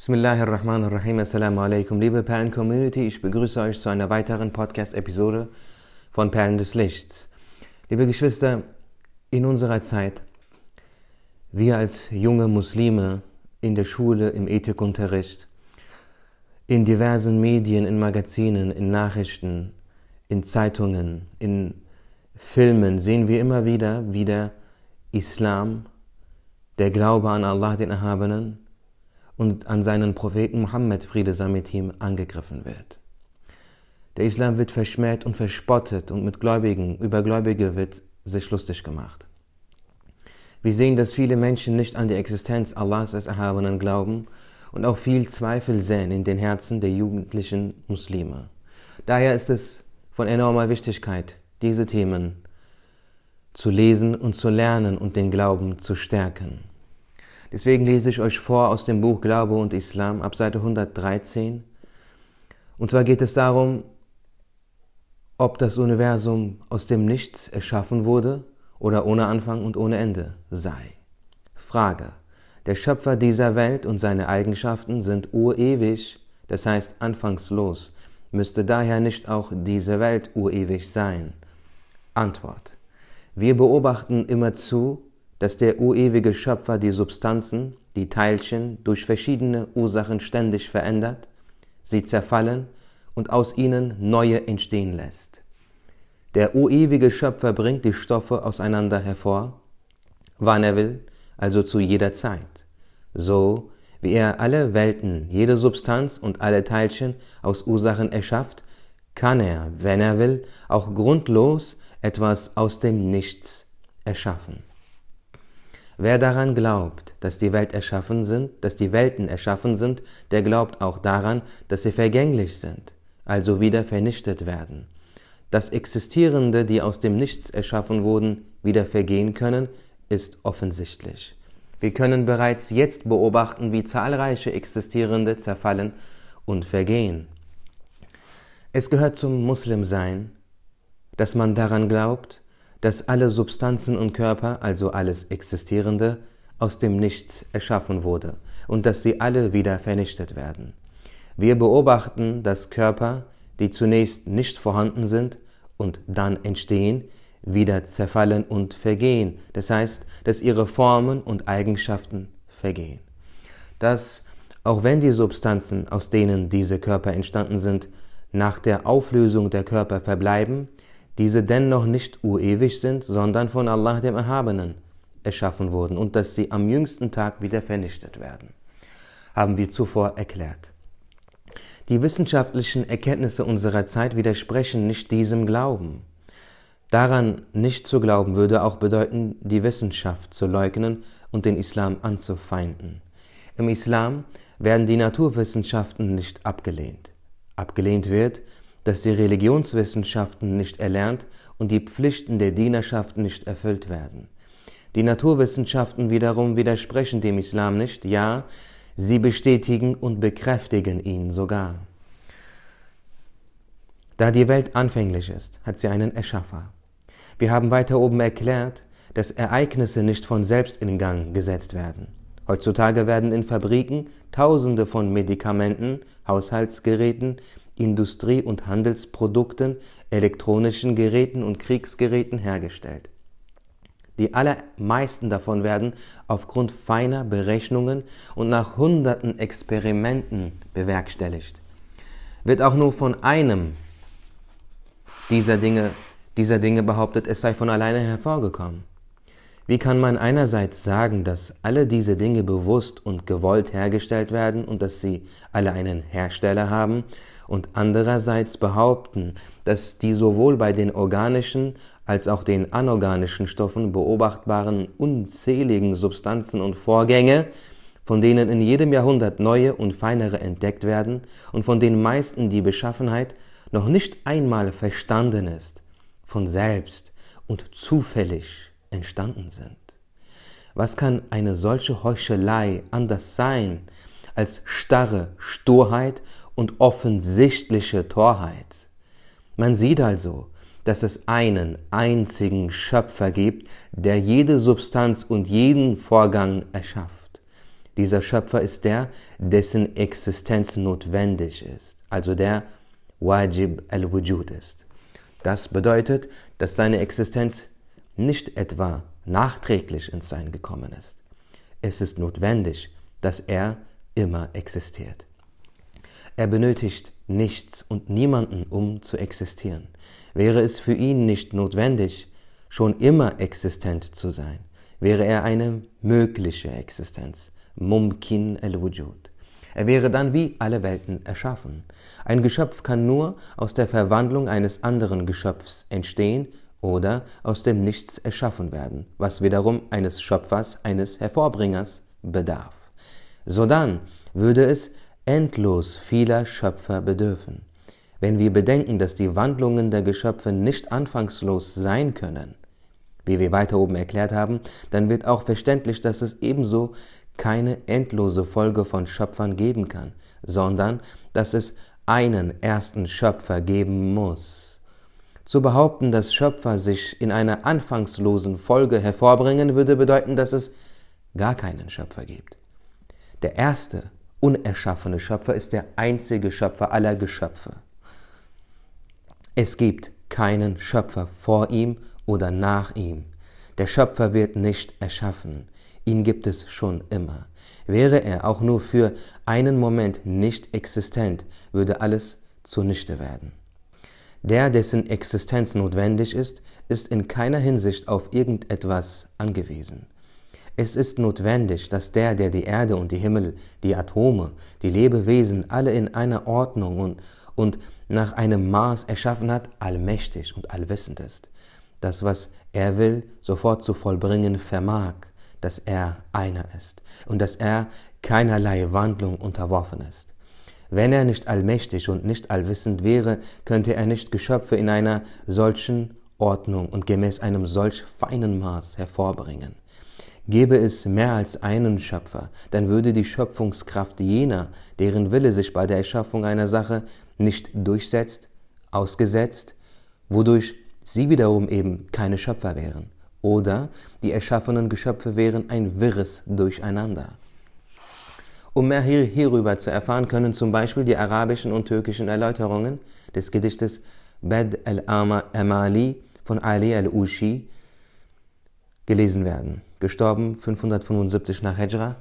Bismillahirrahmanirrahim. Assalamu alaikum. Liebe Perlen-Community, ich begrüße euch zu einer weiteren Podcast-Episode von Perlen des Lichts. Liebe Geschwister, in unserer Zeit, wir als junge Muslime in der Schule, im Ethikunterricht, in diversen Medien, in Magazinen, in Nachrichten, in Zeitungen, in Filmen sehen wir immer wieder, wie der Islam, der Glaube an Allah, den Erhabenen, und an seinen Propheten Muhammad, Friede sei mit ihm, angegriffen wird. Der Islam wird verschmäht und verspottet und mit Gläubigen, über Gläubige wird sich lustig gemacht. Wir sehen, dass viele Menschen nicht an die Existenz Allahs als Erhabenen glauben und auch viel Zweifel sehen in den Herzen der jugendlichen Muslime. Daher ist es von enormer Wichtigkeit, diese Themen zu lesen und zu lernen und den Glauben zu stärken. Deswegen lese ich euch vor aus dem Buch Glaube und Islam ab Seite 113. Und zwar geht es darum, ob das Universum aus dem Nichts erschaffen wurde oder ohne Anfang und ohne Ende sei. Frage. Der Schöpfer dieser Welt und seine Eigenschaften sind urewig, das heißt anfangslos. Müsste daher nicht auch diese Welt urewig sein? Antwort. Wir beobachten immerzu, dass der urewige Schöpfer die Substanzen, die Teilchen, durch verschiedene Ursachen ständig verändert, sie zerfallen und aus ihnen neue entstehen lässt. Der urewige Schöpfer bringt die Stoffe auseinander hervor, wann er will, also zu jeder Zeit, so wie er alle Welten, jede Substanz und alle Teilchen aus Ursachen erschafft, kann er, wenn er will, auch grundlos etwas aus dem Nichts erschaffen. Wer daran glaubt, dass die Welt erschaffen sind, dass die Welten erschaffen sind, der glaubt auch daran, dass sie vergänglich sind, also wieder vernichtet werden. Dass Existierende, die aus dem Nichts erschaffen wurden, wieder vergehen können, ist offensichtlich. Wir können bereits jetzt beobachten, wie zahlreiche Existierende zerfallen und vergehen. Es gehört zum Muslimsein, dass man daran glaubt, dass alle Substanzen und Körper, also alles Existierende, aus dem Nichts erschaffen wurde und dass sie alle wieder vernichtet werden. Wir beobachten, dass Körper, die zunächst nicht vorhanden sind und dann entstehen, wieder zerfallen und vergehen. Das heißt, dass ihre Formen und Eigenschaften vergehen. Dass, auch wenn die Substanzen, aus denen diese Körper entstanden sind, nach der Auflösung der Körper verbleiben, diese dennoch nicht urewig sind, sondern von Allah dem Erhabenen erschaffen wurden und dass sie am jüngsten Tag wieder vernichtet werden, haben wir zuvor erklärt. Die wissenschaftlichen Erkenntnisse unserer Zeit widersprechen nicht diesem Glauben. Daran nicht zu glauben würde auch bedeuten, die Wissenschaft zu leugnen und den Islam anzufeinden. Im Islam werden die Naturwissenschaften nicht abgelehnt. Abgelehnt wird, dass die Religionswissenschaften nicht erlernt und die Pflichten der Dienerschaft nicht erfüllt werden. Die Naturwissenschaften wiederum widersprechen dem Islam nicht, ja, sie bestätigen und bekräftigen ihn sogar. Da die Welt anfänglich ist, hat sie einen Erschaffer. Wir haben weiter oben erklärt, dass Ereignisse nicht von selbst in Gang gesetzt werden. Heutzutage werden in Fabriken Tausende von Medikamenten, Haushaltsgeräten, Industrie- und Handelsprodukten, elektronischen Geräten und Kriegsgeräten hergestellt. Die allermeisten davon werden aufgrund feiner Berechnungen und nach hunderten Experimenten bewerkstelligt. Wird auch nur von einem dieser Dinge, dieser Dinge behauptet, es sei von alleine hervorgekommen. Wie kann man einerseits sagen, dass alle diese Dinge bewusst und gewollt hergestellt werden und dass sie alle einen Hersteller haben und andererseits behaupten, dass die sowohl bei den organischen als auch den anorganischen Stoffen beobachtbaren unzähligen Substanzen und Vorgänge, von denen in jedem Jahrhundert neue und feinere entdeckt werden und von den meisten die Beschaffenheit noch nicht einmal verstanden ist, von selbst und zufällig entstanden sind. Was kann eine solche Heuchelei anders sein als starre Sturheit und offensichtliche Torheit? Man sieht also, dass es einen einzigen Schöpfer gibt, der jede Substanz und jeden Vorgang erschafft. Dieser Schöpfer ist der, dessen Existenz notwendig ist, also der Wajib al-Wujud ist. Das bedeutet, dass seine Existenz nicht etwa nachträglich ins Sein gekommen ist. Es ist notwendig, dass er immer existiert. Er benötigt nichts und niemanden, um zu existieren. Wäre es für ihn nicht notwendig, schon immer existent zu sein, wäre er eine mögliche Existenz, mumkin al-wujud. Er wäre dann wie alle Welten erschaffen. Ein Geschöpf kann nur aus der Verwandlung eines anderen Geschöpfs entstehen oder aus dem Nichts erschaffen werden, was wiederum eines Schöpfers, eines Hervorbringers bedarf. Sodann würde es endlos vieler Schöpfer bedürfen. Wenn wir bedenken, dass die Wandlungen der Geschöpfe nicht anfangslos sein können, wie wir weiter oben erklärt haben, dann wird auch verständlich, dass es ebenso keine endlose Folge von Schöpfern geben kann, sondern dass es einen ersten Schöpfer geben muss. Zu behaupten, dass Schöpfer sich in einer anfangslosen Folge hervorbringen, würde bedeuten, dass es gar keinen Schöpfer gibt. Der erste unerschaffene Schöpfer ist der einzige Schöpfer aller Geschöpfe. Es gibt keinen Schöpfer vor ihm oder nach ihm. Der Schöpfer wird nicht erschaffen. Ihn gibt es schon immer. Wäre er auch nur für einen Moment nicht existent, würde alles zunichte werden. Der, dessen Existenz notwendig ist, ist in keiner Hinsicht auf irgendetwas angewiesen. Es ist notwendig, dass der, der die Erde und die Himmel, die Atome, die Lebewesen alle in einer Ordnung und, und nach einem Maß erschaffen hat, allmächtig und allwissend ist. Das, was er will, sofort zu vollbringen vermag, dass er einer ist und dass er keinerlei Wandlung unterworfen ist. Wenn er nicht allmächtig und nicht allwissend wäre, könnte er nicht Geschöpfe in einer solchen Ordnung und gemäß einem solch feinen Maß hervorbringen. Gäbe es mehr als einen Schöpfer, dann würde die Schöpfungskraft jener, deren Wille sich bei der Erschaffung einer Sache nicht durchsetzt, ausgesetzt, wodurch sie wiederum eben keine Schöpfer wären. Oder die erschaffenen Geschöpfe wären ein wirres Durcheinander. Um mehr hierüber zu erfahren, können zum Beispiel die arabischen und türkischen Erläuterungen des Gedichtes Bad al-Amali von Ali al-Ushi gelesen werden gestorben 575 nach Hijra,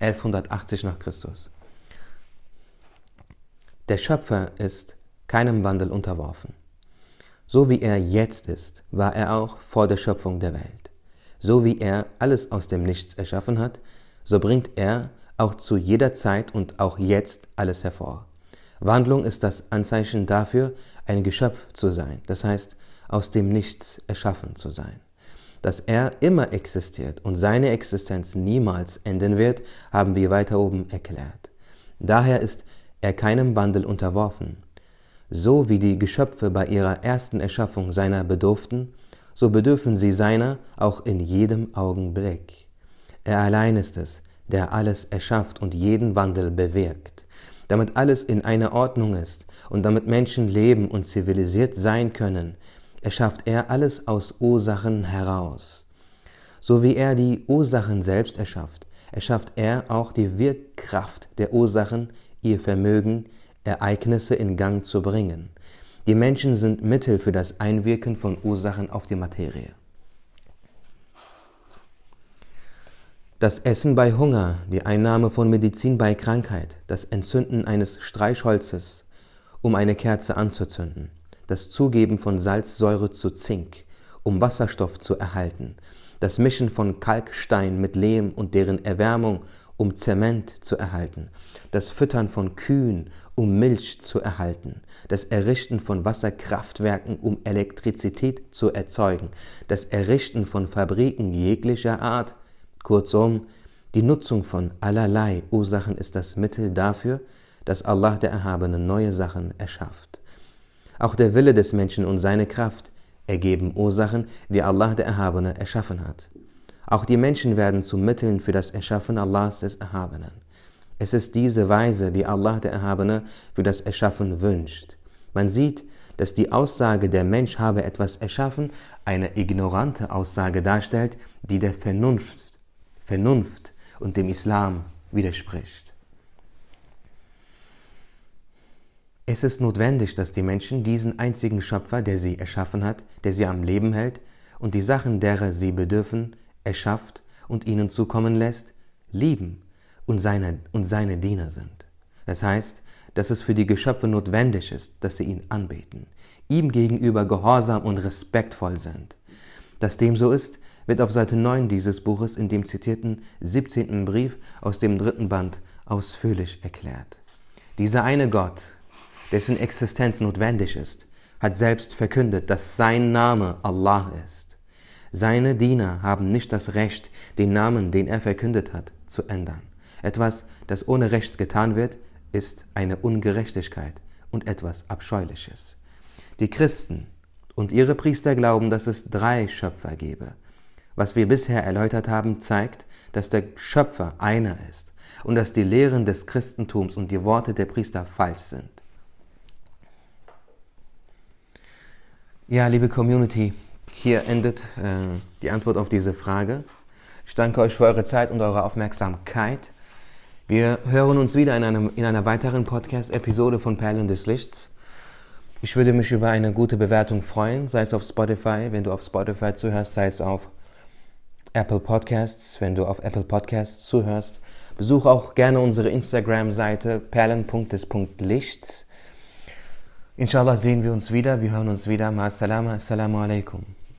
1180 nach Christus. Der Schöpfer ist keinem Wandel unterworfen. So wie er jetzt ist, war er auch vor der Schöpfung der Welt. So wie er alles aus dem Nichts erschaffen hat, so bringt er auch zu jeder Zeit und auch jetzt alles hervor. Wandlung ist das Anzeichen dafür, ein Geschöpf zu sein, das heißt, aus dem Nichts erschaffen zu sein. Dass er immer existiert und seine Existenz niemals enden wird, haben wir weiter oben erklärt. Daher ist er keinem Wandel unterworfen. So wie die Geschöpfe bei ihrer ersten Erschaffung seiner bedurften, so bedürfen sie seiner auch in jedem Augenblick. Er allein ist es, der alles erschafft und jeden Wandel bewirkt. Damit alles in einer Ordnung ist und damit Menschen leben und zivilisiert sein können, erschafft er alles aus Ursachen heraus. So wie er die Ursachen selbst erschafft, erschafft er auch die Wirkkraft der Ursachen, ihr Vermögen, Ereignisse in Gang zu bringen. Die Menschen sind Mittel für das Einwirken von Ursachen auf die Materie. Das Essen bei Hunger, die Einnahme von Medizin bei Krankheit, das Entzünden eines Streichholzes, um eine Kerze anzuzünden, das Zugeben von Salzsäure zu Zink, um Wasserstoff zu erhalten, das Mischen von Kalkstein mit Lehm und deren Erwärmung, um Zement zu erhalten, das Füttern von Kühen, um Milch zu erhalten, das Errichten von Wasserkraftwerken, um Elektrizität zu erzeugen, das Errichten von Fabriken jeglicher Art, kurzum, die Nutzung von allerlei Ursachen ist das Mittel dafür, dass Allah der Erhabene neue Sachen erschafft. Auch der Wille des Menschen und seine Kraft ergeben Ursachen, die Allah der Erhabene erschaffen hat. Auch die Menschen werden zu Mitteln für das Erschaffen Allahs des Erhabenen. Es ist diese Weise, die Allah der Erhabene für das Erschaffen wünscht. Man sieht, dass die Aussage, der Mensch habe etwas erschaffen, eine ignorante Aussage darstellt, die der Vernunft, Vernunft und dem Islam widerspricht. Es ist notwendig, dass die Menschen diesen einzigen Schöpfer, der sie erschaffen hat, der sie am Leben hält und die Sachen, derer sie bedürfen, erschafft und ihnen zukommen lässt, lieben und seine, und seine Diener sind. Das heißt, dass es für die Geschöpfe notwendig ist, dass sie ihn anbeten, ihm gegenüber gehorsam und respektvoll sind. Dass dem so ist, wird auf Seite 9 dieses Buches in dem zitierten 17. Brief aus dem dritten Band ausführlich erklärt. Dieser eine Gott, dessen Existenz notwendig ist, hat selbst verkündet, dass sein Name Allah ist. Seine Diener haben nicht das Recht, den Namen, den er verkündet hat, zu ändern. Etwas, das ohne Recht getan wird, ist eine Ungerechtigkeit und etwas Abscheuliches. Die Christen und ihre Priester glauben, dass es drei Schöpfer gebe. Was wir bisher erläutert haben, zeigt, dass der Schöpfer einer ist und dass die Lehren des Christentums und die Worte der Priester falsch sind. Ja, liebe Community, hier endet äh, die Antwort auf diese Frage. Ich danke euch für eure Zeit und eure Aufmerksamkeit. Wir hören uns wieder in, einem, in einer weiteren Podcast-Episode von Perlen des Lichts. Ich würde mich über eine gute Bewertung freuen, sei es auf Spotify, wenn du auf Spotify zuhörst, sei es auf Apple Podcasts, wenn du auf Apple Podcasts zuhörst. Besuche auch gerne unsere Instagram-Seite perlen.des.lichts. Inshallah sehen wir uns wieder, wir hören uns wieder. Ma salama, assalamu alaikum.